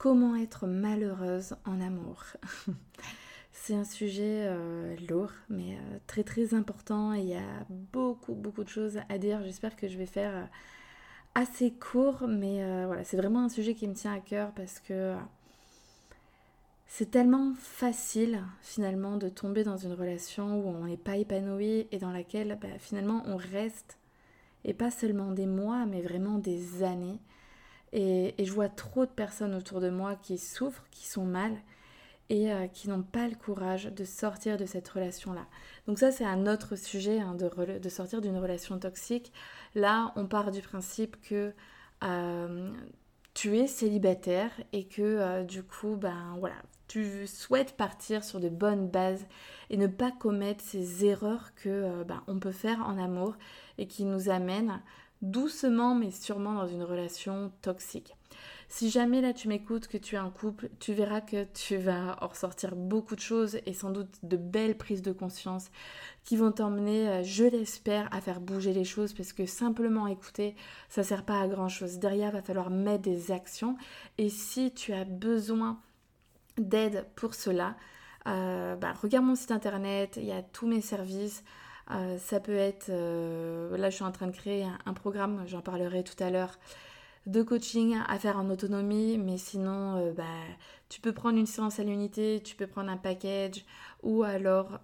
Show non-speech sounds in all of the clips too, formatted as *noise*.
Comment être malheureuse en amour? *laughs* C'est un sujet euh, lourd, mais euh, très très important. Il y a beaucoup beaucoup de choses à dire. J'espère que je vais faire euh, assez court, mais voilà, c'est vraiment un sujet qui me tient à cœur parce que c'est tellement facile finalement de tomber dans une relation où on n'est pas épanoui et dans laquelle bah, finalement on reste, et pas seulement des mois, mais vraiment des années. Et, je vois trop de personnes autour de moi qui souffrent, qui sont mal et euh, qui n'ont pas le courage de sortir de cette relation-là. Donc ça, c'est un autre sujet hein, de, sortir d'une relation toxique. Là, on part du principe que euh, tu es célibataire et que euh, du coup, ben voilà, tu souhaites partir sur de bonnes bases et ne pas commettre ces erreurs que ben, on peut faire en amour et qui nous amènent doucement mais sûrement dans une relation toxique. Si jamais là tu m'écoutes, que tu es un couple, tu verras que tu vas en ressortir beaucoup de choses et sans doute de belles prises de conscience qui vont t'emmener, euh, je l'espère, à faire bouger les choses parce que simplement écouter, ça sert pas à grand chose. Derrière, va falloir mettre des actions et si tu as besoin d'aide pour cela, euh, bah, regarde mon site internet, il y a tous mes services. Euh, ça peut être, euh, là je suis en train de créer un, programme, j'en parlerai tout à l'heure, de coaching à faire en autonomie, mais sinon euh, bah, tu peux prendre une séance à l'unité, tu peux prendre un package, ou alors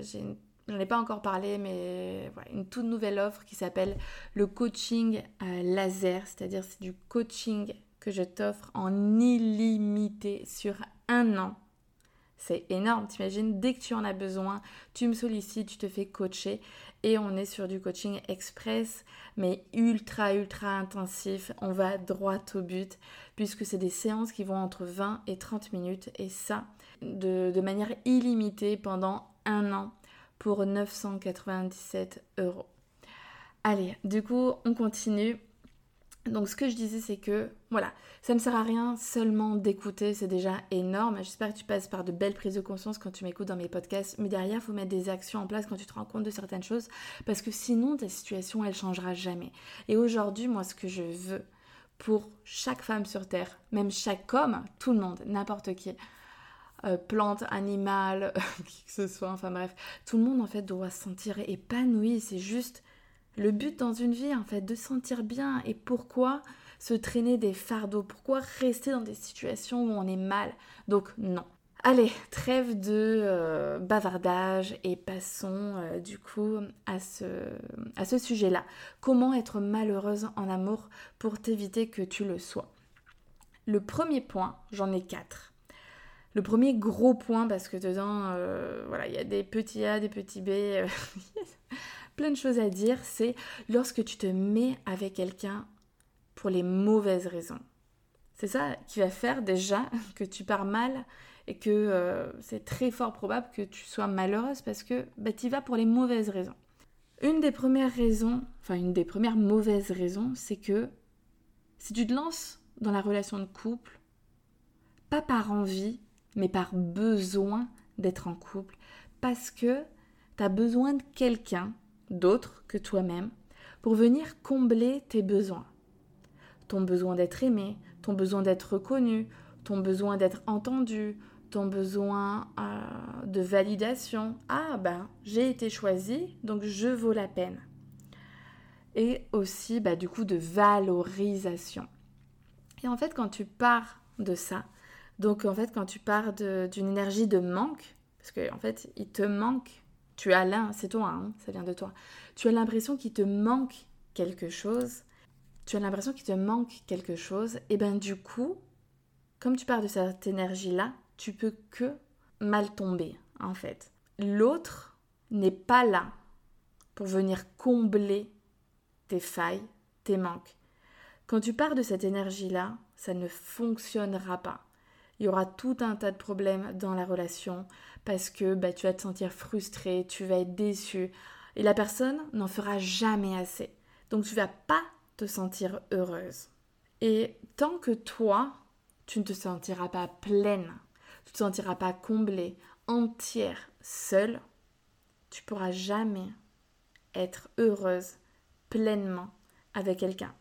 j'ai J'en ai pas encore parlé, mais voilà, une toute nouvelle offre qui s'appelle le coaching laser, c'est-à-dire c'est du coaching que je t'offre en illimité sur un an c'est énorme, t'imagines, dès que tu en as besoin, tu me sollicites, tu te fais coacher et on est sur du coaching express, mais ultra, ultra intensif. On va droit au but puisque c'est des séances qui vont entre 20 et 30 minutes et ça, de, de manière illimitée pendant un an pour 997 euros. Allez, du coup, on continue. Donc ce que je disais c'est que voilà, ça ne sert à rien seulement d'écouter, c'est déjà énorme. J'espère que tu passes par de belles prises de conscience quand tu m'écoutes dans mes podcasts, mais derrière il faut mettre des actions en place quand tu te rends compte de certaines choses parce que sinon ta situation elle changera jamais. Et aujourd'hui, moi ce que je veux pour chaque femme sur terre, même chaque homme, tout le monde, n'importe qui, euh, plante, animal, *laughs* qui que ce soit, enfin bref, tout le monde en fait doit se sentir épanoui, c'est juste le but dans une vie, en fait, de sentir bien. Et pourquoi se traîner des fardeaux Pourquoi rester dans des situations où on est mal Donc non. Allez, trêve de euh, bavardage et passons euh, du coup à ce, sujet-là. Comment être malheureuse en amour pour t'éviter que tu le sois? Le premier point, j'en ai quatre. Le premier gros point, parce que dedans, euh, voilà, il y a des petits A, des petits B, *laughs* plein de choses à dire, c'est lorsque tu te mets avec quelqu'un pour les mauvaises raisons. C'est ça qui va faire déjà *laughs* que tu pars mal et que euh, c'est très fort probable que tu sois malheureuse parce que bah, tu vas pour les mauvaises raisons. Une des premières raisons, enfin une des premières mauvaises raisons, c'est que si tu te lances dans la relation de couple, pas par envie, mais par besoin d'être en couple, parce que tu as besoin de quelqu'un d'autre que toi-même pour venir combler tes besoins. Ton besoin d'être aimé, ton besoin d'être reconnu, ton besoin d'être entendu, ton besoin euh, de validation. Ah ben, j'ai été choisi, donc je vaux la peine. Et aussi, bah, du coup, de valorisation. Et en fait, quand tu pars de ça, donc en fait, quand tu pars d'une énergie de manque, parce qu'en en fait, il te manque tu as là, c'est toi, hein, ça vient de toi. Tu as l'impression qu'il te manque quelque chose. Tu as l'impression qu'il te manque quelque chose. Et ben du coup, comme tu pars de cette énergie-là, tu peux que mal tomber, en fait. L'autre n'est pas là pour venir combler tes failles, tes manques. Quand tu pars de cette énergie-là, ça ne fonctionnera pas il y aura tout un tas de problèmes dans la relation parce que bah, tu vas te sentir frustré, tu vas être déçu et la personne n'en fera jamais assez. Donc tu vas pas te sentir heureuse. Et tant que toi, tu ne te sentiras pas pleine, tu ne te sentiras pas comblée, entière, seule, tu pourras jamais être heureuse pleinement avec quelqu'un.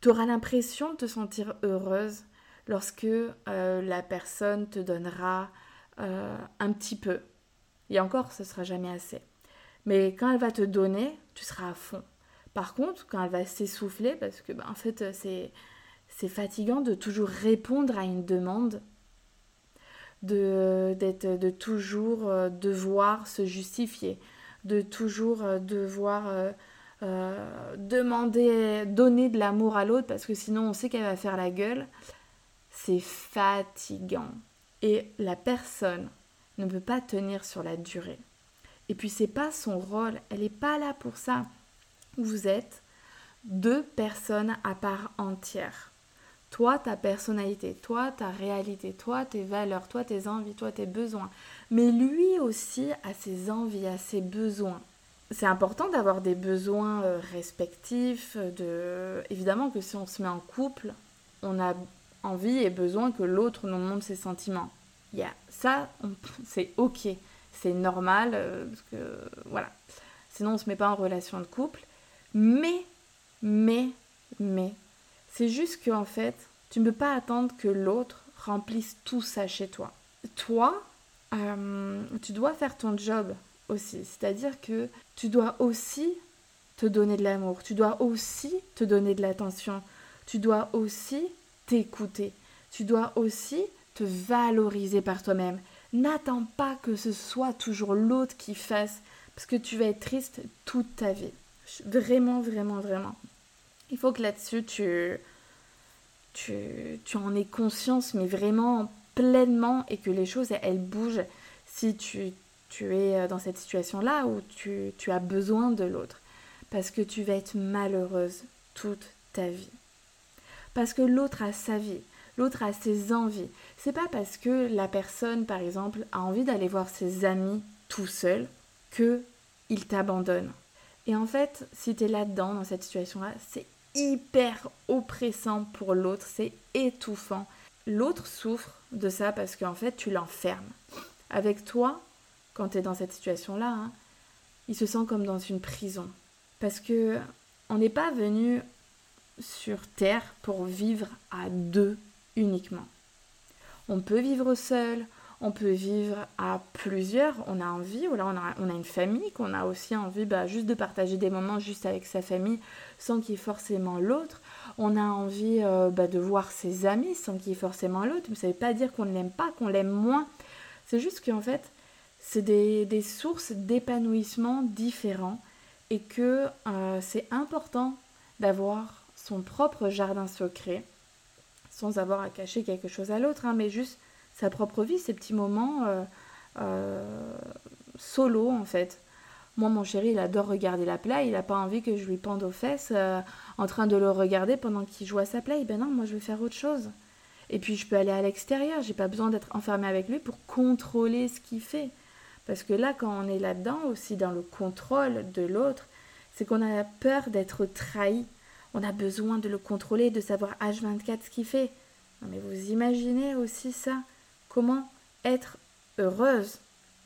Tu auras l'impression de te sentir heureuse lorsque euh, la personne te donnera euh, un petit peu. Et encore, ce sera jamais assez. Mais quand elle va te donner, tu seras à fond. Par contre, quand elle va s'essouffler, parce que ben, en fait, c'est c'est fatigant de toujours répondre à une demande, de, d'être, de toujours euh, devoir se justifier, de toujours devoir demander, donner de l'amour à l'autre, parce que sinon on sait qu'elle va faire la gueule c'est fatigant. Et la personne ne peut pas tenir sur la durée. Et puis c'est pas son rôle, elle n'est pas là pour ça. Vous êtes deux personnes à part entière. Toi, ta personnalité, toi, ta réalité, toi, tes valeurs, toi, tes envies, toi, tes besoins. Mais lui aussi a ses envies, a ses besoins. C'est important d'avoir des besoins euh, respectifs. De... Évidemment que si on se met en couple, on a envie et besoin que l'autre nous montre ses sentiments. Il y a ça, c'est ok, c'est normal, euh, parce que voilà. Sinon, on se met pas en relation de couple. Mais, mais, mais, c'est juste qu'en fait, tu ne peux pas attendre que l'autre remplisse tout ça chez toi. Toi, euh, tu dois faire ton job aussi. C'est-à-dire que tu dois aussi te donner de l'amour. Tu dois aussi te donner de l'attention. Tu dois aussi t'écouter. Tu dois aussi te valoriser par toi-même. N'attends pas que ce soit toujours l'autre qui fasse, parce que tu vas être triste toute ta vie. Vraiment, vraiment, vraiment. Il faut que là-dessus, tu, tu, tu en aies conscience, mais vraiment pleinement, et que les choses, elles bougent si tu, tu es dans cette situation-là où tu, tu as besoin de l'autre. Parce que tu vas être malheureuse toute ta vie parce que l'autre a sa vie, l'autre a ses envies. C'est pas parce que la personne, par exemple, a envie d'aller voir ses amis tout seul que il t'abandonne. Et en fait, si tu es là-dedans, dans cette situation-là, c'est hyper oppressant pour l'autre, c'est étouffant. L'autre souffre de ça parce qu'en fait, tu l'enfermes. Avec toi, quand tu es dans cette situation-là, hein, il se sent comme dans une prison. Parce que on n'est pas venu sur Terre pour vivre à deux uniquement. On peut vivre seul, on peut vivre à plusieurs, on a envie, on a, on a une famille, qu'on a aussi envie bah, juste de partager des moments juste avec sa famille sans qu'il y ait forcément l'autre. On a envie euh, bah, de voir ses amis sans qu'il y ait forcément l'autre. Mais ça ne veut pas dire qu'on ne l'aime pas, qu'on l'aime moins. C'est juste qu'en fait, c'est des, des, sources d'épanouissement différents et que euh, c'est important d'avoir son propre jardin secret, sans avoir à cacher quelque chose à l'autre, hein, mais juste sa propre vie, ses petits moments euh, euh, solo en fait. Moi, mon chéri, il adore regarder la play. Il n'a pas envie que je lui pende aux fesses euh, en train de le regarder pendant qu'il joue à sa play. Ben non, moi, je veux faire autre chose. Et puis, je peux aller à l'extérieur. J'ai pas besoin d'être enfermée avec lui pour contrôler ce qu'il fait. Parce que là, quand on est là-dedans, aussi dans le contrôle de l'autre, c'est qu'on a peur d'être trahi. On a besoin de le contrôler, de savoir H24 ce qu'il fait. mais vous imaginez aussi ça Comment être heureuse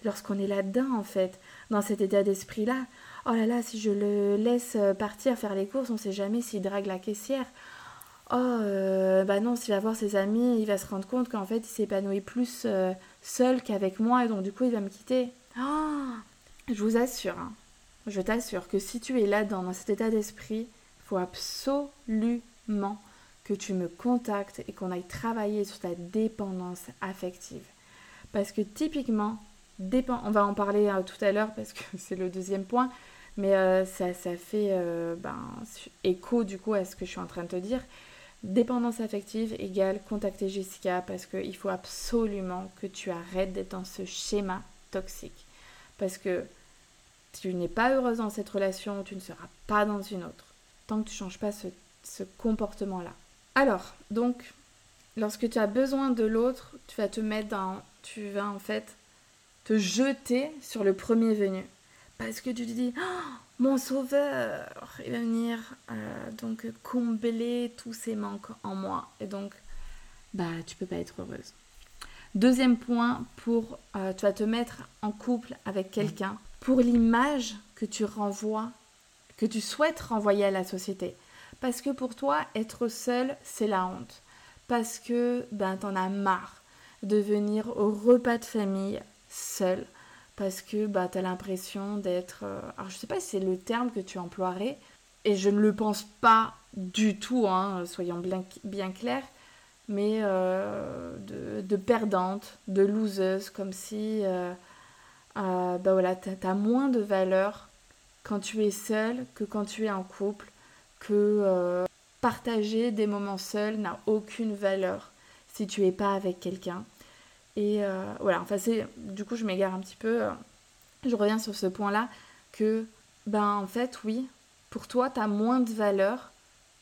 lorsqu'on est là-dedans, en fait, dans cet état d'esprit-là Oh là là, si je le laisse partir faire les courses, on ne sait jamais s'il drague la caissière. Oh, euh, bah non, s'il va voir ses amis, il va se rendre compte qu'en fait, il s'épanouit plus euh, seul qu'avec moi, et donc du coup, il va me quitter. Oh, je vous assure, hein, je t'assure que si tu es là-dedans, dans cet état d'esprit, absolument que tu me contactes et qu'on aille travailler sur ta dépendance affective. Parce que typiquement, on va en parler euh, tout à l'heure parce que *laughs* c'est le deuxième point, mais euh, ça, ça, fait euh, ben, écho du coup à ce que je suis en train de te dire. Dépendance affective égale contacter Jessica parce qu'il faut absolument que tu arrêtes d'être dans ce schéma toxique. Parce que tu n'es pas heureuse dans cette relation, tu ne seras pas dans une autre tant que tu ne changes pas ce, comportement-là. Alors, donc, lorsque tu as besoin de l'autre, tu vas te mettre dans... Tu vas en fait te jeter sur le premier venu. Parce que tu te dis, oh, mon sauveur, il va venir euh, donc combler tous ces manques en moi. Et donc, bah, tu peux pas être heureuse. Deuxième point, pour, euh, tu vas te mettre en couple avec quelqu'un pour l'image que tu renvoies que tu souhaites renvoyer à la société. Parce que pour toi, être seul, c'est la honte. parce que ben, t'en as marre de venir au repas de famille seul, parce que bah, tu as l'impression d'être... Euh, alors je sais pas si c'est le terme que tu emploierais, et je ne le pense pas du tout, hein, soyons bien, clairs, mais euh, de, perdante, de loseuse, comme si euh, bah voilà, tu as, moins de valeur quand tu es seule que quand tu es en couple, que partager des moments seuls n'a aucune valeur si tu es pas avec quelqu'un. Et euh, voilà, enfin c'est, du coup je m'égare un petit peu, euh, je reviens sur ce point-là, que ben en fait oui, pour toi tu as moins de valeur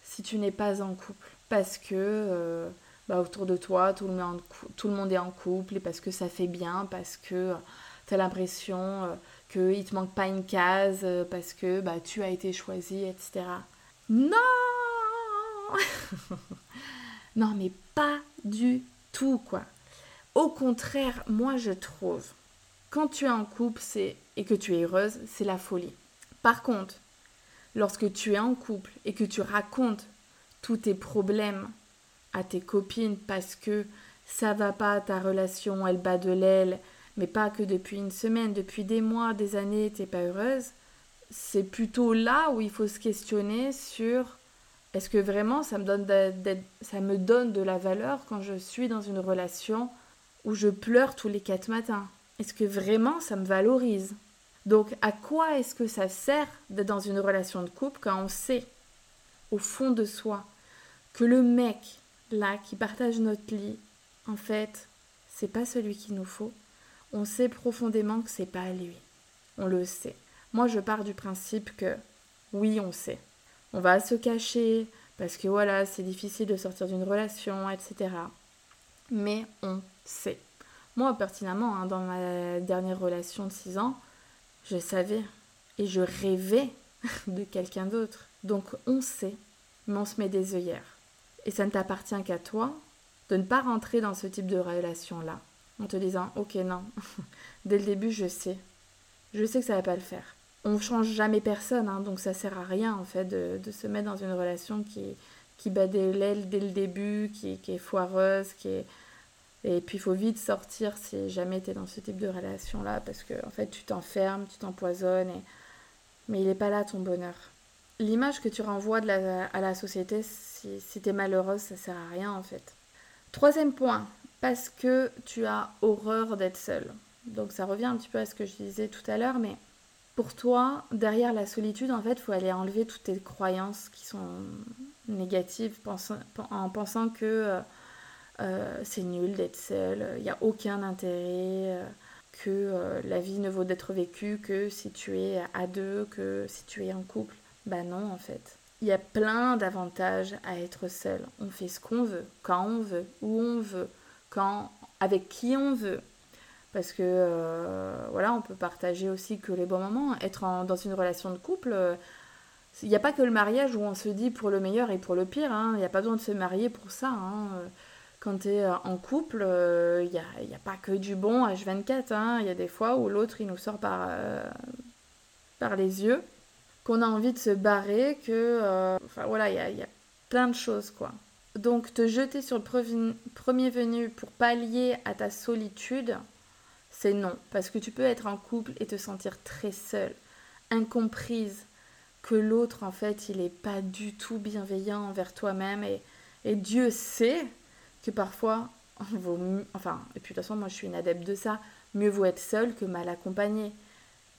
si tu n'es pas en couple. Parce que euh, bah, autour de toi tout le, monde, tout le monde est en couple et parce que ça fait bien, parce que tu as l'impression qu'il te manque pas une case, parce que bah, tu as été choisi, etc. Non *laughs* Non mais pas du tout quoi. Au contraire, moi je trouve, quand tu es en couple et que tu es heureuse, c'est la folie. Par contre, lorsque tu es en couple et que tu racontes tous tes problèmes à tes copines parce que ça va pas, ta relation, elle bat de l'aile, mais pas que depuis une semaine, depuis des mois, des années, t'es pas heureuse, c'est plutôt là où il faut se questionner sur est-ce que vraiment ça me donne ça me donne de la valeur quand je suis dans une relation où je pleure tous les quatre matins? Est-ce que vraiment ça me valorise? Donc à quoi est-ce que ça sert d'être dans une relation de couple quand on sait au fond de soi que le mec là qui partage notre lit, en fait, c'est pas celui qu'il nous faut? On sait profondément que c'est pas lui. On le sait. Moi, je pars du principe que oui, on sait. On va se cacher parce que voilà, c'est difficile de sortir d'une relation, etc. Mais on c'est. Moi, pertinemment, hein, dans ma dernière relation de 6 ans, je savais et je rêvais *laughs* de quelqu'un d'autre. Donc on sait, mais on se met des œillères. Et ça ne t'appartient qu'à toi de ne pas rentrer dans ce type de relation-là, en te disant, ok, non, *laughs* dès le début, je sais. Je sais que ça va pas le faire. On change jamais personne, hein, donc ça sert à rien, en fait, de, se mettre dans une relation qui, qui bat des dès le début, qui, qui est foireuse, qui est et puis il faut vite sortir si jamais tu es dans ce type de relation-là, parce que en fait tu t'enfermes, tu t'empoisonnes, et... mais il n'est pas là ton bonheur. L'image que tu renvoies de à la société, si, si tu es malheureuse, ça sert à rien en fait. Troisième point, parce que tu as horreur d'être seule. Donc ça revient un petit peu à ce que je disais tout à l'heure, mais pour toi, derrière la solitude, en fait, il faut aller enlever toutes tes croyances qui sont négatives en pensant que euh, euh, c'est nul d'être seul, il n'y a aucun intérêt, euh, que la vie ne vaut d'être vécue que si tu es à deux, que si tu es en couple. Bah non en fait. Il y a plein d'avantages à être seul. On fait ce qu'on veut, quand on veut, où on veut, quand, avec qui on veut. Parce que voilà, on peut partager aussi que les bons moments. Être dans une relation de couple, il n'y a pas que le mariage où on se dit pour le meilleur et pour le pire. Hein. Il n'y a pas besoin de se marier pour ça. Hein quand tu es euh, en couple, il euh, n'y a, y a, pas que du bon H24. Hein. Il y a des fois où l'autre, il nous sort par, euh, par les yeux, qu'on a envie de se barrer, que... enfin voilà, il y a, y a, plein de choses, quoi. Donc te jeter sur le premier venu pour pallier à ta solitude, c'est non. Parce que tu peux être en couple et te sentir très seule, incomprise, que l'autre, en fait, il n'est pas du tout bienveillant envers toi-même. Et, Dieu sait que parfois, enfin, et puis de toute façon, moi je suis une adepte de ça, mieux vaut être seul que mal accompagné.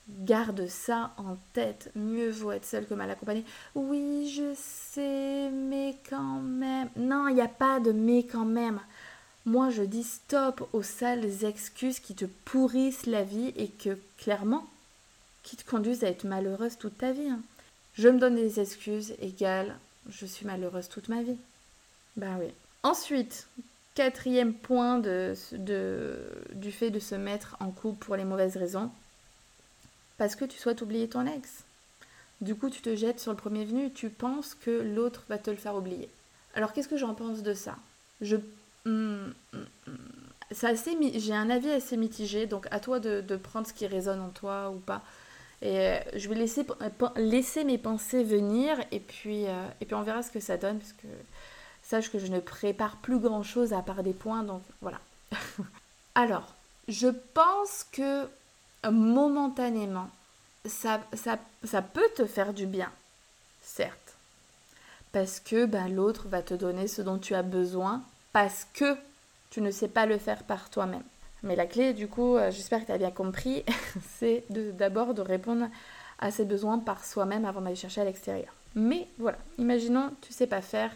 Garde ça en tête, mieux vaut être seul que mal accompagné. Oui, je sais, mais quand même. Non, il n'y a pas de mais quand même. Moi, je dis stop aux sales excuses qui te pourrissent la vie et que, clairement, qui te conduisent à être malheureuse toute ta vie. Hein. Je me donne des excuses égales, je suis malheureuse toute ma vie. Ben oui. Ensuite, quatrième point de, du fait de se mettre en couple pour les mauvaises raisons, parce que tu souhaites oublier ton ex. Du coup, tu te jettes sur le premier venu, tu penses que l'autre va te le faire oublier. Alors, qu'est-ce que j'en pense de ça? Je. Hmm, hmm, hmm, j'ai un avis assez mitigé, donc à toi de, prendre ce qui résonne en toi ou pas. Et euh, je vais laisser, laisser mes pensées venir et puis, euh, et puis on verra ce que ça donne, parce que sache que je ne prépare plus grand chose à part des points, donc voilà. *laughs* Alors, je pense que momentanément, ça, ça, ça, peut te faire du bien, certes. Parce que ben, l'autre va te donner ce dont tu as besoin, parce que tu ne sais pas le faire par toi-même. Mais la clé, du coup, euh, j'espère que tu as bien compris, *laughs* c'est d'abord de, répondre à ses besoins par soi-même avant d'aller chercher à l'extérieur. Mais voilà, imaginons, tu sais pas faire.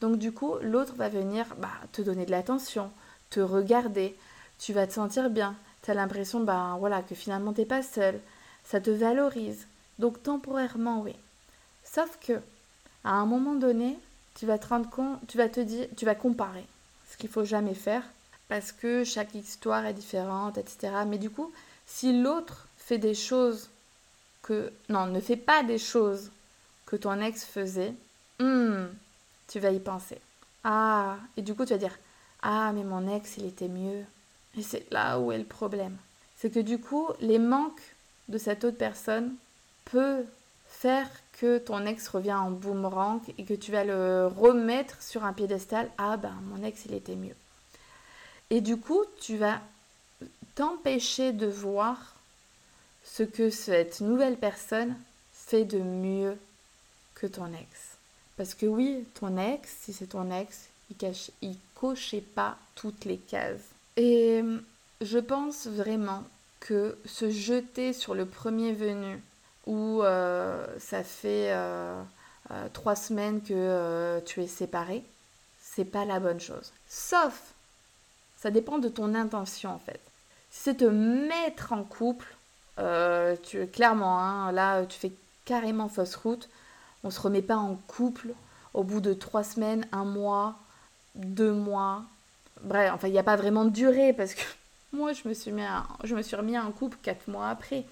Donc du coup, l'autre va venir bah, te donner de l'attention, te regarder, tu vas te sentir bien. Tu as l'impression bah, voilà, que finalement tu n'es pas seul. Ça te valorise. Donc temporairement, oui. Sauf que, à un moment donné, tu vas te rendre compte, tu vas te dire, tu vas comparer. Ce qu'il faut jamais faire parce que chaque histoire est différente, etc. Mais du coup, si l'autre fait des choses que... Non, ne fait pas des choses que ton ex faisait, hmm, tu vas y penser. Ah, et du coup, tu vas dire, ah, mais mon ex, il était mieux. Et c'est là où est le problème. C'est que du coup, les manques de cette autre personne peuvent faire que ton ex revient en boomerang et que tu vas le remettre sur un piédestal. Ah ben, mon ex, il était mieux. Et du coup, tu vas t'empêcher de voir ce que cette nouvelle personne fait de mieux que ton ex. Parce que oui, ton ex, si c'est ton ex, il, cache, cochait pas toutes les cases. Et je pense vraiment que se jeter sur le premier venu, où euh, ça fait euh, euh, trois semaines que tu es séparé, c'est pas la bonne chose. Sauf ça dépend de ton intention en fait. Si c'est te mettre en couple, euh, tu, clairement, hein, là tu fais carrément fausse route. On se remet pas en couple au bout de trois semaines, un mois, deux mois. Bref, enfin il n'y a pas vraiment de durée parce que *laughs* moi je me suis mis, suis remis en couple quatre mois après.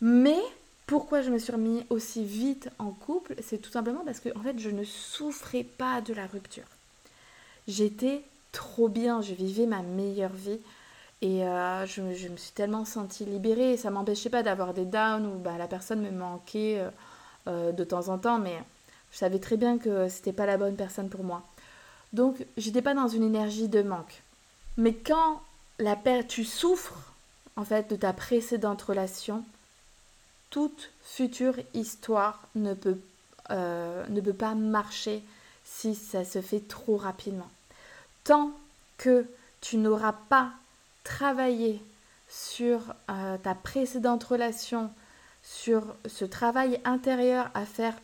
Mais pourquoi je me suis remis aussi vite en couple C'est tout simplement parce que en fait je ne souffrais pas de la rupture. J'étais trop bien, je vivais ma meilleure vie. Et euh, je, me suis tellement sentie libérée. Ça m'empêchait pas d'avoir des downs où bah, la personne me manquait euh, euh, de temps en temps, mais je savais très bien que c'était pas la bonne personne pour moi. Donc, j'étais pas dans une énergie de manque. Mais quand la tu souffres en fait de ta précédente relation, toute future histoire ne peut, ne peut pas marcher si ça se fait trop rapidement tant que tu n'auras pas travaillé sur euh, ta précédente relation, sur ce travail intérieur à faire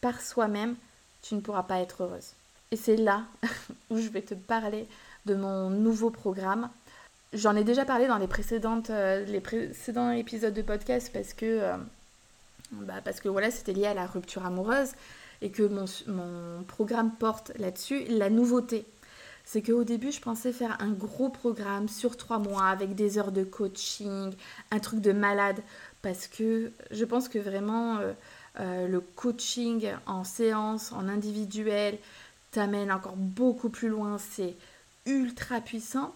par soi-même, tu ne pourras pas être heureuse. Et c'est là *laughs* où je vais te parler de mon nouveau programme. J'en ai déjà parlé dans les, précédentes, euh, les précédents épisodes de podcast parce que, euh, bah parce que voilà, c'était lié à la rupture amoureuse et que mon, mon programme porte là-dessus. La nouveauté, c'est qu'au début, je pensais faire un gros programme sur trois mois avec des heures de coaching, un truc de malade, parce que je pense que vraiment euh, le coaching en séance, en individuel, t'amène encore beaucoup plus loin, c'est ultra puissant.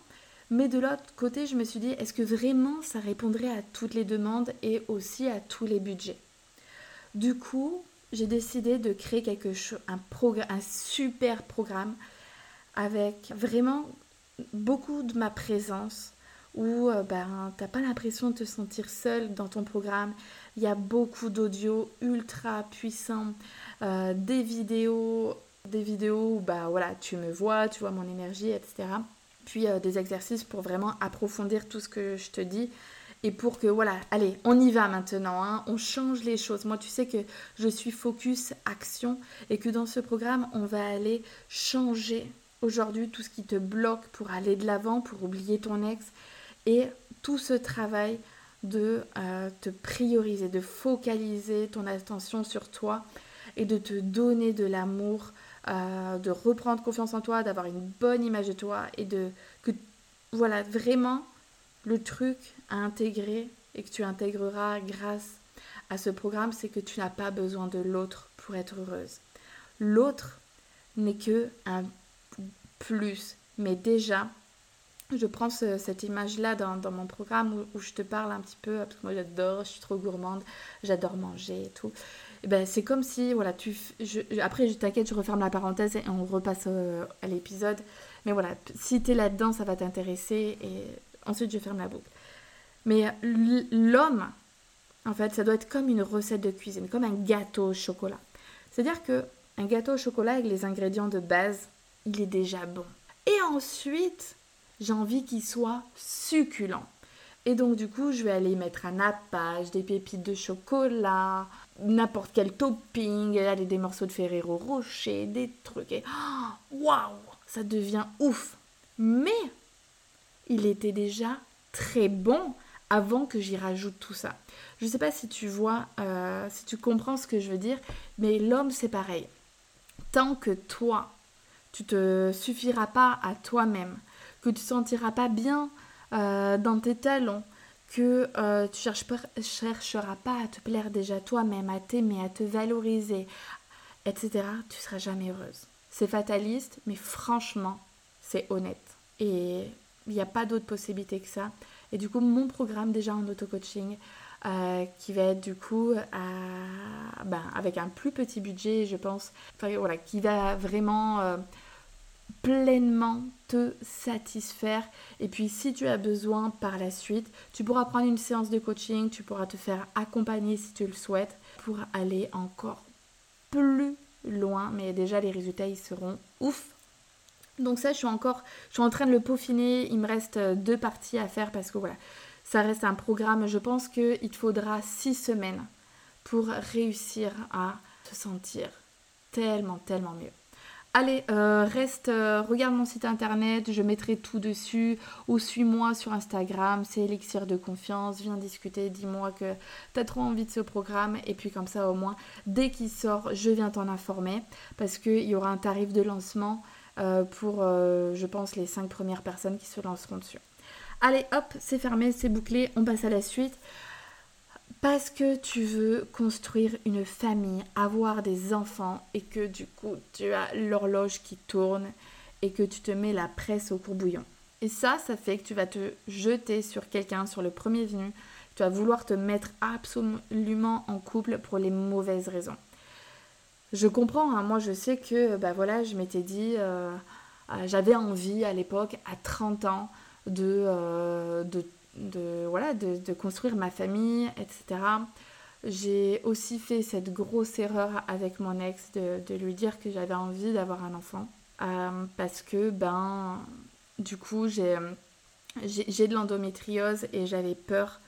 Mais de l'autre côté, je me suis dit, est-ce que vraiment ça répondrait à toutes les demandes et aussi à tous les budgets? Du coup, j'ai décidé de créer quelque chose, un, super programme avec vraiment beaucoup de ma présence où euh, ben, tu n'as pas l'impression de te sentir seul dans ton programme. Il y a beaucoup d'audio ultra puissants, euh, des vidéos, des vidéos où bah, voilà, tu me vois, tu vois mon énergie, etc. Puis euh, des exercices pour vraiment approfondir tout ce que je te dis. Et pour que, voilà, allez, on y va maintenant, hein, on change les choses. Moi, tu sais que je suis focus action et que dans ce programme, on va aller changer aujourd'hui tout ce qui te bloque pour aller de l'avant, pour oublier ton ex, et tout ce travail de euh, te prioriser, de focaliser ton attention sur toi et de te donner de l'amour, euh, de reprendre confiance en toi, d'avoir une bonne image de toi et de que voilà vraiment le truc à intégrer et que tu intégreras grâce à ce programme, c'est que tu n'as pas besoin de l'autre pour être heureuse. L'autre n'est que un plus. Mais déjà, je prends cette image-là dans, mon programme où, je te parle un petit peu, parce que moi j'adore, je suis trop gourmande, j'adore manger et tout. Et ben, c'est comme si, voilà, tu, après, je t'inquiète, je referme la parenthèse et on repasse euh, à l'épisode. Mais voilà, si tu es là-dedans, ça va t'intéresser et ensuite je ferme la boucle. Mais l'homme, en fait, ça doit être comme une recette de cuisine, comme un gâteau au chocolat. C'est-à-dire que un gâteau au chocolat avec les ingrédients de base, il est déjà bon. Et ensuite, j'ai envie qu'il soit succulent. Et donc du coup, je vais aller mettre un nappage, des pépites de chocolat, n'importe quel topping, des morceaux de Ferrero Rocher, des trucs. Et waouh, ça devient ouf. Mais il était déjà très bon avant que j'y rajoute tout ça. Je ne sais pas si tu vois, euh, si tu comprends ce que je veux dire, mais l'homme c'est pareil. Tant que toi, tu te suffiras pas à toi-même, que tu sentiras pas bien euh, dans tes talons, que euh, tu ne chercheras pas à te plaire déjà toi-même, à t'aimer, à te valoriser, etc., tu seras jamais heureuse. C'est fataliste, mais franchement, c'est honnête. Et il n'y a pas d'autre possibilité que ça. Et du coup, mon programme déjà en auto-coaching, euh, qui va être du coup ben, avec un plus petit budget, je pense, voilà, qui va vraiment pleinement te satisfaire. Et puis si tu as besoin par la suite, tu pourras prendre une séance de coaching, tu pourras te faire accompagner si tu le souhaites pour aller encore plus loin. Mais déjà les résultats ils seront ouf. Donc ça je suis encore, je suis en train de le peaufiner. Il me reste deux parties à faire parce que voilà, ça reste un programme. Je pense qu'il te faudra six semaines pour réussir à te sentir tellement, tellement mieux. Allez, euh, reste, euh, regarde mon site internet, je mettrai tout dessus. Ou suis-moi sur Instagram, c'est Elixir de confiance. Viens discuter, dis-moi que tu as trop envie de ce programme. Et puis comme ça, au moins, dès qu'il sort, je viens t'en informer. Parce qu'il y aura un tarif de lancement euh, pour, je pense, les 5 premières personnes qui se lanceront dessus. Allez, hop, c'est fermé, c'est bouclé, on passe à la suite. Parce que tu veux construire une famille, avoir des enfants et que du coup tu as l'horloge qui tourne et que tu te mets la presse au courbouillon. Et ça, ça fait que tu vas te jeter sur quelqu'un, sur le premier venu. Tu vas vouloir te mettre absolument en couple pour les mauvaises raisons. Je comprends, hein. moi je sais que bah voilà, je m'étais dit, euh, euh, j'avais envie à l'époque, à 30 ans, de, euh, de de, voilà, de, construire ma famille, etc. J'ai aussi fait cette grosse erreur avec mon ex de, lui dire que j'avais envie d'avoir un enfant. Euh, parce que, ben, du coup, j'ai de l'endométriose et j'avais peur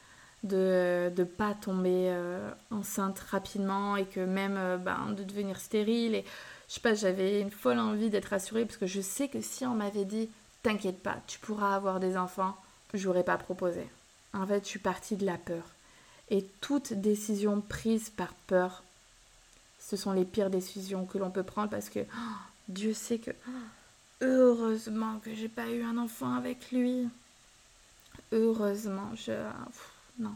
de ne pas tomber euh, enceinte rapidement et que même euh, ben, de devenir stérile. Et je sais pas, j'avais une folle envie d'être assurée parce que je sais que si on m'avait dit T'inquiète pas, tu pourras avoir des enfants, j'aurais pas proposé. En fait, je suis partie de la peur. Et toute décision prise par peur, ce sont les pires décisions que l'on peut prendre parce que oh, Dieu sait que heureusement que j'ai pas eu un enfant avec lui. Heureusement, je non.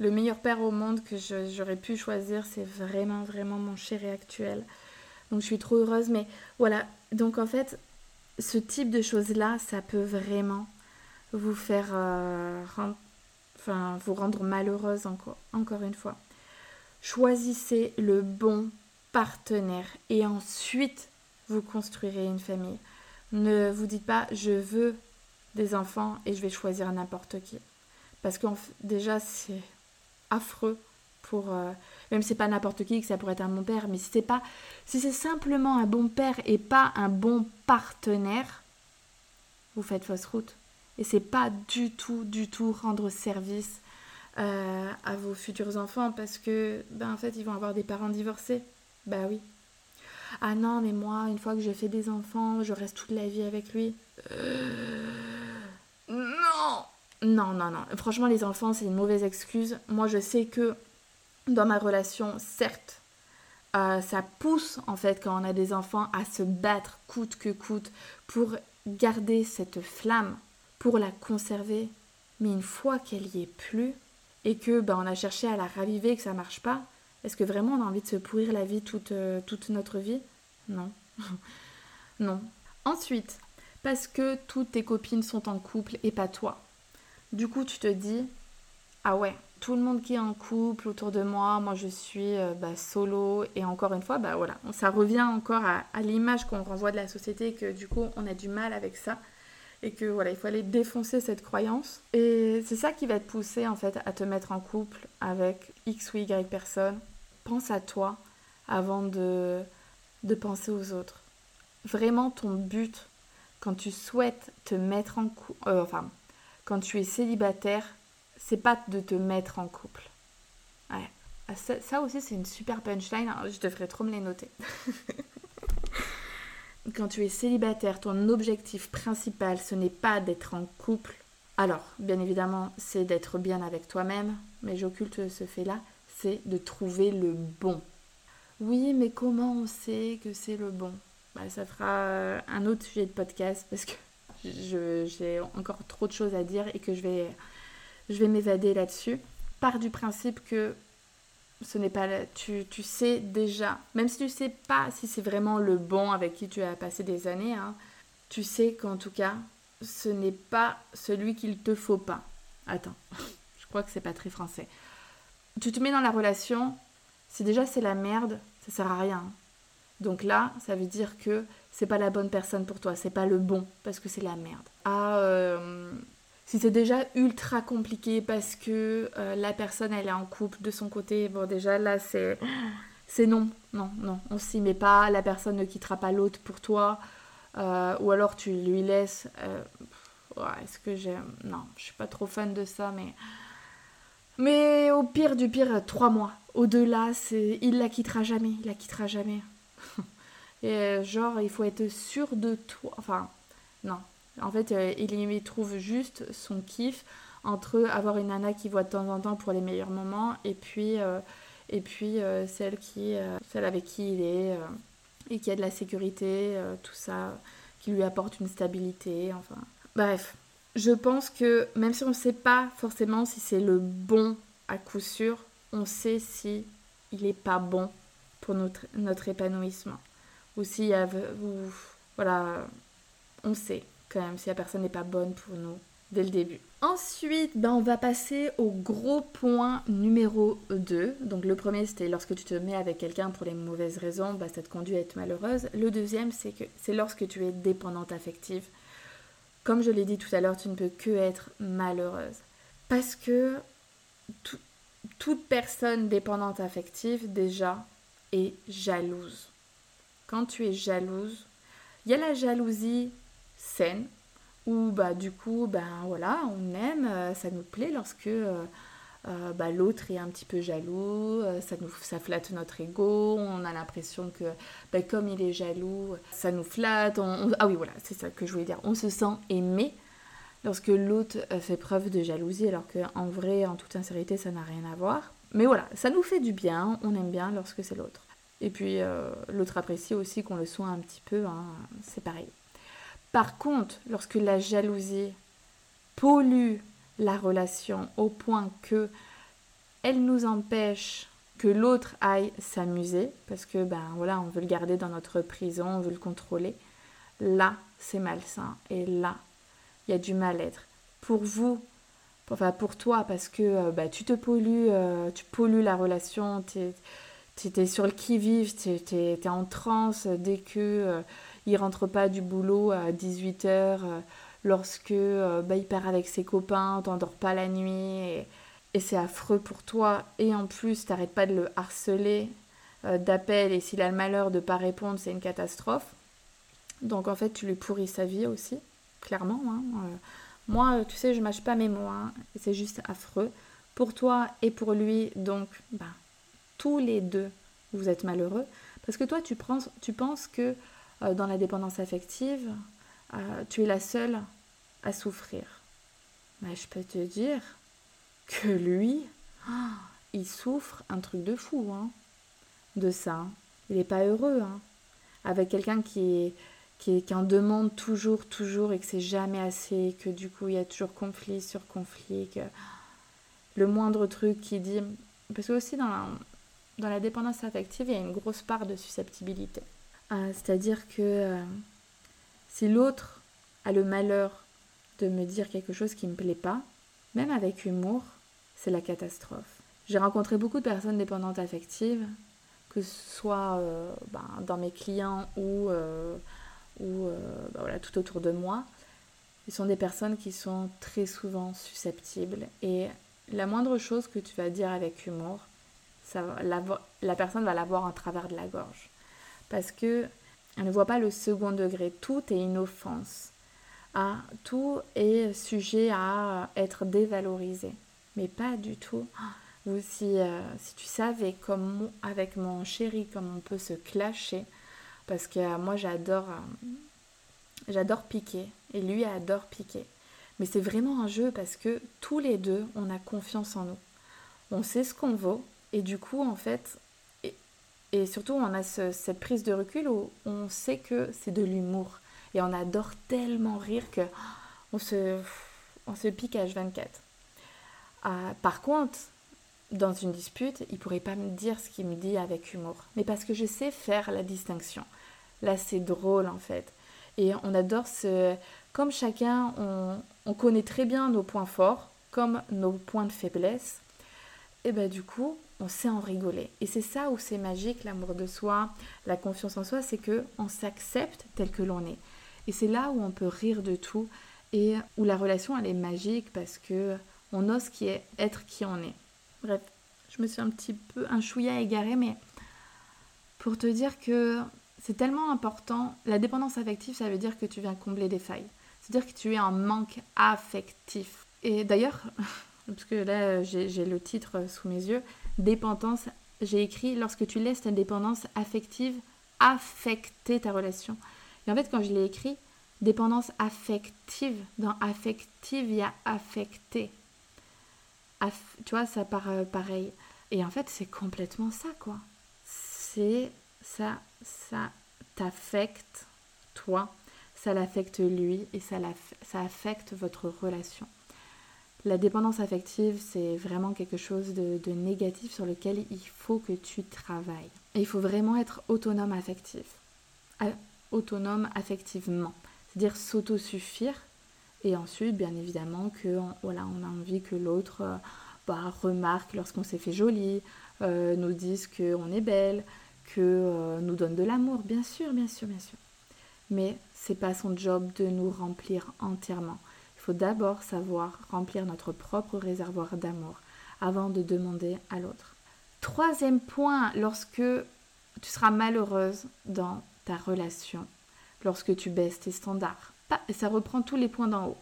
Le meilleur père au monde que j'aurais pu choisir, c'est vraiment vraiment mon chéri actuel. Donc je suis trop heureuse mais voilà, donc en fait, ce type de choses là, ça peut vraiment vous faire euh, enfin, vous rendre malheureuse encore, encore une fois. Choisissez le bon partenaire et ensuite vous construirez une famille. Ne vous dites pas je veux des enfants et je vais choisir n'importe qui. Parce que déjà c'est affreux pour euh, même si c'est pas n'importe qui que ça pourrait être un bon père mais si c'est pas si c'est simplement un bon père et pas un bon partenaire vous faites fausse route et c'est pas du tout, du tout rendre service euh, à vos futurs enfants parce que, ben en fait, ils vont avoir des parents divorcés. Bah oui. Ah non, mais moi, une fois que je fais des enfants, je reste toute la vie avec lui. Euh, non Non, non, non. Franchement, les enfants, c'est une mauvaise excuse. Moi, je sais que dans ma relation, certes, euh, ça pousse en fait quand on a des enfants à se battre coûte que coûte pour garder cette flamme pour la conserver. Mais une fois qu'elle y est plus, et que ben, on a cherché à la raviver et que ça marche pas, est-ce que vraiment on a envie de se pourrir la vie toute, euh, toute notre vie? Non. *laughs* non. Ensuite, parce que toutes tes copines sont en couple et pas toi. Du coup, tu te dis, ah ouais, tout le monde qui est en couple autour de moi, moi je suis euh, bah, solo. Et encore une fois, bah voilà, ça revient encore à, à l'image qu'on renvoie de la société, que du coup on a du mal avec ça. Et que voilà, il faut aller défoncer cette croyance. Et c'est ça qui va te pousser en fait à te mettre en couple avec X ou Y personne. Pense à toi avant de, de penser aux autres. Vraiment ton but quand tu souhaites te mettre en couple, euh, enfin, quand tu es célibataire, c'est pas de te mettre en couple. Ouais. Ah, ça, aussi, c'est une super punchline. Je devrais trop me les noter. *laughs* quand tu es célibataire, ton objectif principal, ce n'est pas d'être en couple. Alors, bien évidemment, c'est d'être bien avec toi-même, mais j'occulte ce fait-là, c'est de trouver le bon. Oui, mais comment on sait que c'est le bon? Bah, ça fera euh, un autre sujet de podcast parce que j'ai encore trop de choses à dire et que je vais, je vais m'évader là-dessus. Part du principe que ce n'est pas tu, tu sais déjà, même si tu sais pas si c'est vraiment le bon avec qui tu as passé des années, hein, tu sais qu'en tout cas, ce n'est pas celui qu'il te faut pas. Attends, *laughs* je crois que c'est pas très français. Tu te mets dans la relation, si déjà c'est la merde, ça sert à rien. Donc là, ça veut dire que c'est pas la bonne personne pour toi, c'est pas le bon parce que c'est la merde. Ah, euh, si c'est déjà ultra compliqué parce que euh, la personne elle est en couple de son côté, bon déjà là c'est c'est non, non, non, on s'y met pas, la personne ne quittera pas l'autre pour toi, euh, ou alors tu lui laisses. Est-ce que j'aime Non, je suis pas trop fan de ça, mais mais au pire du pire, trois mois. Au-delà, c'est il la quittera jamais, il la quittera jamais. *laughs* Et euh, genre, il faut être sûr de toi. Enfin, non. En fait, euh, il y trouve juste son kiff entre avoir une nana qui voit de temps en temps pour les meilleurs moments et puis, euh, et puis celle, qui, celle avec qui il est et qui a de la sécurité, tout ça, qui lui apporte une stabilité. Enfin, bref. Je pense que même si on ne sait pas forcément si c'est le bon à coup sûr, on sait si il n'est pas bon pour notre, notre épanouissement. Ou si voilà, on sait quand même si la personne n'est pas bonne pour nous dès le début. Ensuite, ben, on va passer au gros point numéro 2. Donc le premier, c'était lorsque tu te mets avec quelqu'un pour les mauvaises raisons, ben, ça te conduit à être malheureuse. Le deuxième, c'est que c'est lorsque tu es dépendante affective. Comme je l'ai dit tout à l'heure, tu ne peux que être malheureuse. Parce que toute personne dépendante affective, déjà, est jalouse. Quand tu es jalouse, il y a la jalousie saine, où bah, du coup, ben voilà, on aime, euh, ça nous plaît lorsque euh, euh, bah, l'autre est un petit peu jaloux, ça, nous, ça flatte notre ego, on a l'impression que bah, comme il est jaloux, ça nous flatte. ah oui, voilà, c'est ça que je voulais dire. On se sent aimé lorsque l'autre fait preuve de jalousie, alors qu'en vrai, en toute sincérité, ça n'a rien à voir. Mais voilà, ça nous fait du bien, on aime bien lorsque c'est l'autre. Et puis l'autre apprécie aussi qu'on le soit un petit peu, hein, c'est pareil. Par contre, lorsque la jalousie pollue la relation au point que elle nous empêche que l'autre aille s'amuser, parce que ben voilà, on veut le garder dans notre prison, on veut le contrôler, là c'est malsain et là il y a du mal-être. Pour vous, enfin pour toi, parce que euh, bah, tu te pollues, euh, tu pollues la relation, tu es sur le qui-vive, tu es, en transe dès que euh, il rentre pas du boulot à 18h, lorsque bah, il part avec ses copains, t'endors pas la nuit, et, c'est affreux pour toi, et en plus t'arrêtes pas de le harceler d'appels, et s'il a le malheur de pas répondre, c'est une catastrophe. Donc en fait, tu lui pourris sa vie aussi, clairement. Hein, moi, tu sais, je mâche pas mes mots, hein, c'est juste affreux. Pour toi et pour lui, donc, bah, tous les deux, vous êtes malheureux. Parce que toi, tu, penses, tu penses que euh, dans la dépendance affective, euh, tu es la seule à souffrir. Mais je peux te dire que lui, *gasps* il souffre un truc de fou hein, de ça. Il n'est pas heureux. Hein, avec quelqu'un qui qui, en demande toujours, toujours et que c'est jamais assez, que du coup il y a toujours conflit sur conflit, que *gasps* le moindre truc qui dit. Parce que aussi dans dans la dépendance affective, il y a une grosse part de susceptibilité. Euh, c'est-à-dire que euh, si l'autre a le malheur de me dire quelque chose qui ne me plaît pas, même avec humour, c'est la catastrophe. J'ai rencontré beaucoup de personnes dépendantes affectives, que ce soit euh, ben, dans mes clients ou, euh, ben tout autour de moi. Ils sont des personnes qui sont très souvent susceptibles et la moindre chose que tu vas dire avec humour, la, la personne va l'avoir en travers de la gorge. Parce que elle ne voit pas le second degré. Tout est une offense. Ah, tout est sujet à être dévalorisé. Mais pas du tout. Ou si, euh, si tu savais comme avec mon chéri comme on peut se clasher, parce que euh, moi j'adore euh, j'adore piquer et lui adore piquer. Mais c'est vraiment un jeu parce que tous les deux on a confiance en nous. On sait ce qu'on vaut et du coup en fait et, surtout on a cette prise de recul où on sait que c'est de l'humour et on adore tellement rire que on se on se pique à H24. par contre, dans une dispute, il pourrait pas me dire ce qu'il me dit avec humour. Mais parce que je sais faire la distinction. Là, c'est drôle en fait. Et on adore ce... Comme chacun, on, connaît très bien nos points forts, comme nos points de faiblesse. Et ben du coup, on sait en rigoler. Et c'est ça où c'est magique, l'amour de soi, la confiance en soi, c'est que on s'accepte tel que l'on est. Et c'est là où on peut rire de tout et où la relation elle est magique parce que on ose qui est, être qui on est. Bref, je me suis un petit peu un chouïa égarée, mais pour te dire que c'est tellement important. La dépendance affective, ça veut dire que tu viens combler des failles. C'est-à-dire que tu es en manque affectif. Et d'ailleurs, *laughs* parce que là j'ai le titre sous mes yeux, dépendance, j'ai écrit lorsque tu laisses ta dépendance affective affecter ta relation. Et en fait, quand je l'ai écrit, dépendance affective, dans affective, il y a affecté tu vois, ça part euh, pareil. Et en fait, c'est complètement ça, quoi. C'est ça, ça t'affecte, toi, ça l'affecte lui et ça, ça affecte votre relation. La dépendance affective, c'est vraiment quelque chose de, négatif sur lequel il faut que tu travailles. Il faut vraiment être autonome affectif. autonome affectivement. C'est-à-dire s'autosuffire et ensuite, bien évidemment, que voilà, on a envie que l'autre euh, bah, remarque lorsqu'on s'est fait joli, euh, nous dise qu'on est belle, que euh, nous donne de l'amour, bien sûr, bien sûr, bien sûr. Mais c'est pas son job de nous remplir entièrement. Il faut d'abord savoir remplir notre propre réservoir d'amour avant de demander à l'autre. Troisième point, lorsque tu seras malheureuse dans ta relation, lorsque tu baisses tes standards, ça reprend tous les points d'en haut.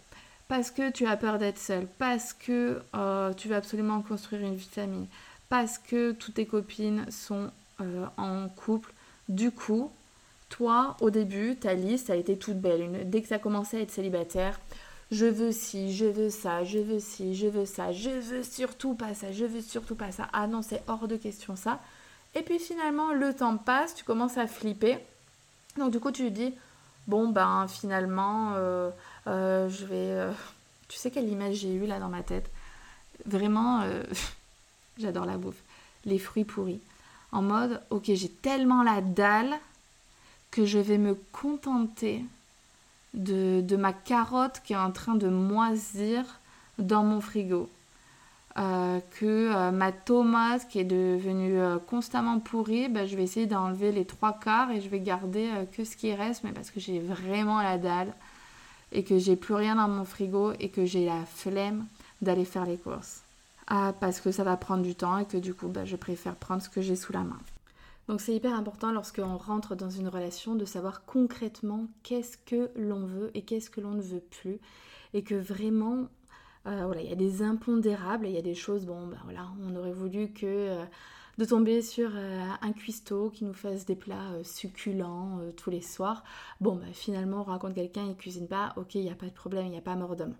Parce que tu as peur d'être seule, parce que euh, tu veux absolument construire une vie de famille, parce que toutes tes copines sont euh, en couple. Du coup, toi, au début, ta liste a été toute belle. dès que as commencé à être célibataire, je veux ci, je veux ça, je veux ci, je veux ça, je veux surtout pas ça, je veux surtout pas ça. Ah non, c'est hors de question ça. Et puis finalement, le temps passe, tu commences à flipper. Donc du coup, tu dis, bon ben finalement euh, euh, je vais euh, tu sais quelle image j'ai eue là dans ma tête? Vraiment *laughs* j'adore la bouffe les fruits pourris en mode ok j'ai tellement la dalle que je vais me contenter de, de ma carotte qui est en train de moisir dans mon frigo euh, que euh, ma tomate qui est devenue euh, constamment pourrie, bah, je vais essayer d'enlever les trois quarts et je vais garder que ce qui reste, mais parce que j'ai vraiment la dalle et que j'ai plus rien dans mon frigo et que j'ai la flemme d'aller faire les courses. Ah, parce que ça va prendre du temps et que du coup, bah, je préfère prendre ce que j'ai sous la main. Donc c'est hyper important lorsqu'on rentre dans une relation de savoir concrètement qu'est-ce que l'on veut et qu'est-ce que l'on ne veut plus. Et que vraiment euh, voilà, il y a des impondérables, il y a des choses, bon, ben voilà, on aurait voulu que euh, de tomber sur euh, un cuistot qui nous fasse des plats succulents tous les soirs. Bon, ben finalement, on rencontre quelqu'un, il cuisine pas, ok, il n'y a pas de problème, il n'y a pas mort d'homme.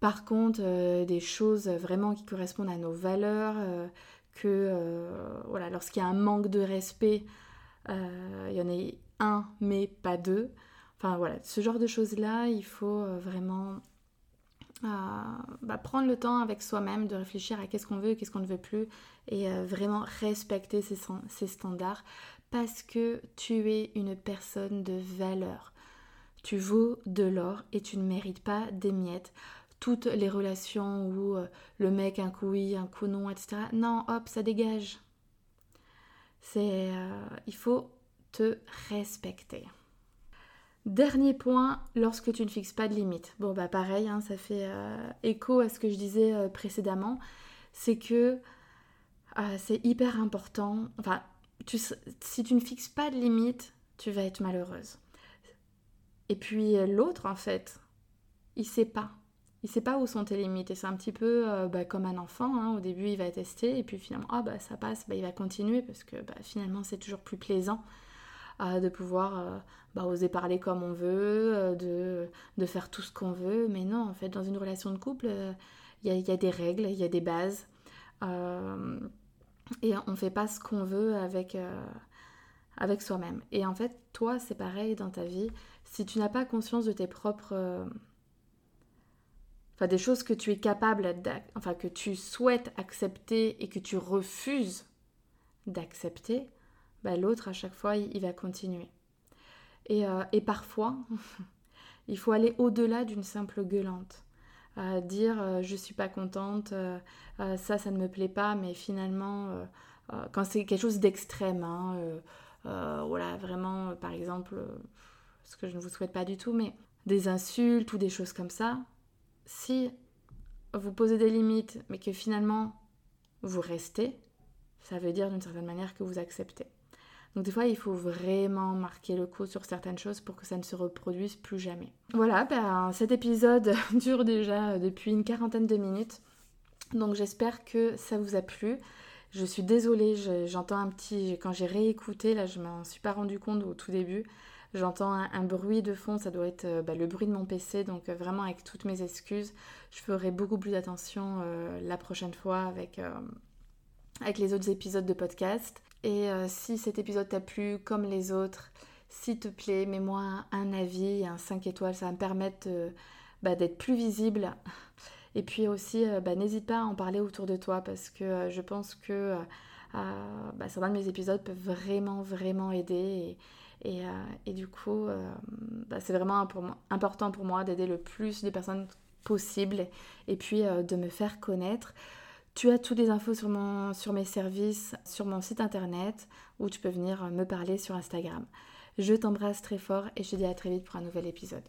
Par contre, des choses vraiment qui correspondent à nos valeurs, que voilà, lorsqu'il y a un manque de respect, il y en a un mais pas deux. Enfin voilà, ce genre de choses-là, il faut vraiment bah, prendre le temps avec soi-même de réfléchir à qu'est-ce qu'on veut, qu'est-ce qu'on ne veut plus et euh, vraiment respecter ces, standards parce que tu es une personne de valeur. Tu vaux de l'or et tu ne mérites pas des miettes. Toutes les relations où euh, le mec un coup oui, un coup non, etc. Non, hop, ça dégage. C'est, euh, il faut te respecter. Dernier point, lorsque tu ne fixes pas de limite. Bon, bah pareil, hein, ça fait euh, écho à ce que je disais précédemment. C'est que c'est hyper important. Enfin, si tu ne fixes pas de limite, tu vas être malheureuse. Et puis l'autre, en fait, il sait pas. Il sait pas où sont tes limites. Et c'est un petit peu euh, bah, comme un enfant. Hein. Au début, il va tester. Et puis finalement, ah bah ça passe, bah, il va continuer. Parce que bah, finalement, c'est toujours plus plaisant euh, de pouvoir euh, oser parler comme on veut, de, de, faire tout ce qu'on veut. Mais non, en fait, dans une relation de couple, il y, y, a des règles, il y a des bases. et on fait pas ce qu'on veut avec avec soi-même. Et en fait, toi, c'est pareil dans ta vie. Si tu n'as pas conscience de tes propres... Euh, enfin, des choses que tu es capable, enfin, que tu souhaites accepter et que tu refuses d'accepter, bah, l'autre, à chaque fois, il, va continuer. Et, euh, et parfois, *laughs* il faut aller au-delà d'une simple gueulante. Euh, dire je suis pas contente, ça, ça ne me plaît pas, mais finalement, quand c'est quelque chose d'extrême, hein, euh, voilà, vraiment, euh, par exemple, euh, ce que je ne vous souhaite pas du tout, mais des insultes ou des choses comme ça, si vous posez des limites, mais que finalement vous restez, ça veut dire d'une certaine manière que vous acceptez. Donc des fois, il faut vraiment marquer le coup sur certaines choses pour que ça ne se reproduise plus jamais. Voilà, ben, cet épisode *laughs* dure déjà depuis une quarantaine de minutes. Donc j'espère que ça vous a plu. Je suis désolée, j'entends un petit. Quand j'ai réécouté, là, je m'en suis pas rendu compte au tout début. J'entends un, bruit de fond, ça doit être euh, bah, le bruit de mon PC, donc euh, vraiment avec toutes mes excuses. Je ferai beaucoup plus attention euh, la prochaine fois avec, avec les autres épisodes de podcast. Et si cet épisode t'a plu, comme les autres, s'il te plaît, mets-moi un avis, un 5 étoiles, ça va me permettre bah, d'être plus visible et puis aussi, bah, n'hésite pas à en parler autour de toi parce que je pense que certains de mes épisodes peuvent vraiment, vraiment aider. Et, du coup, bah, c'est vraiment important pour moi d'aider le plus de personnes possible et puis de me faire connaître. Tu as toutes les infos sur, sur mes services, sur mon site internet, où tu peux venir me parler sur Instagram. Je t'embrasse très fort et je te dis à très vite pour un nouvel épisode.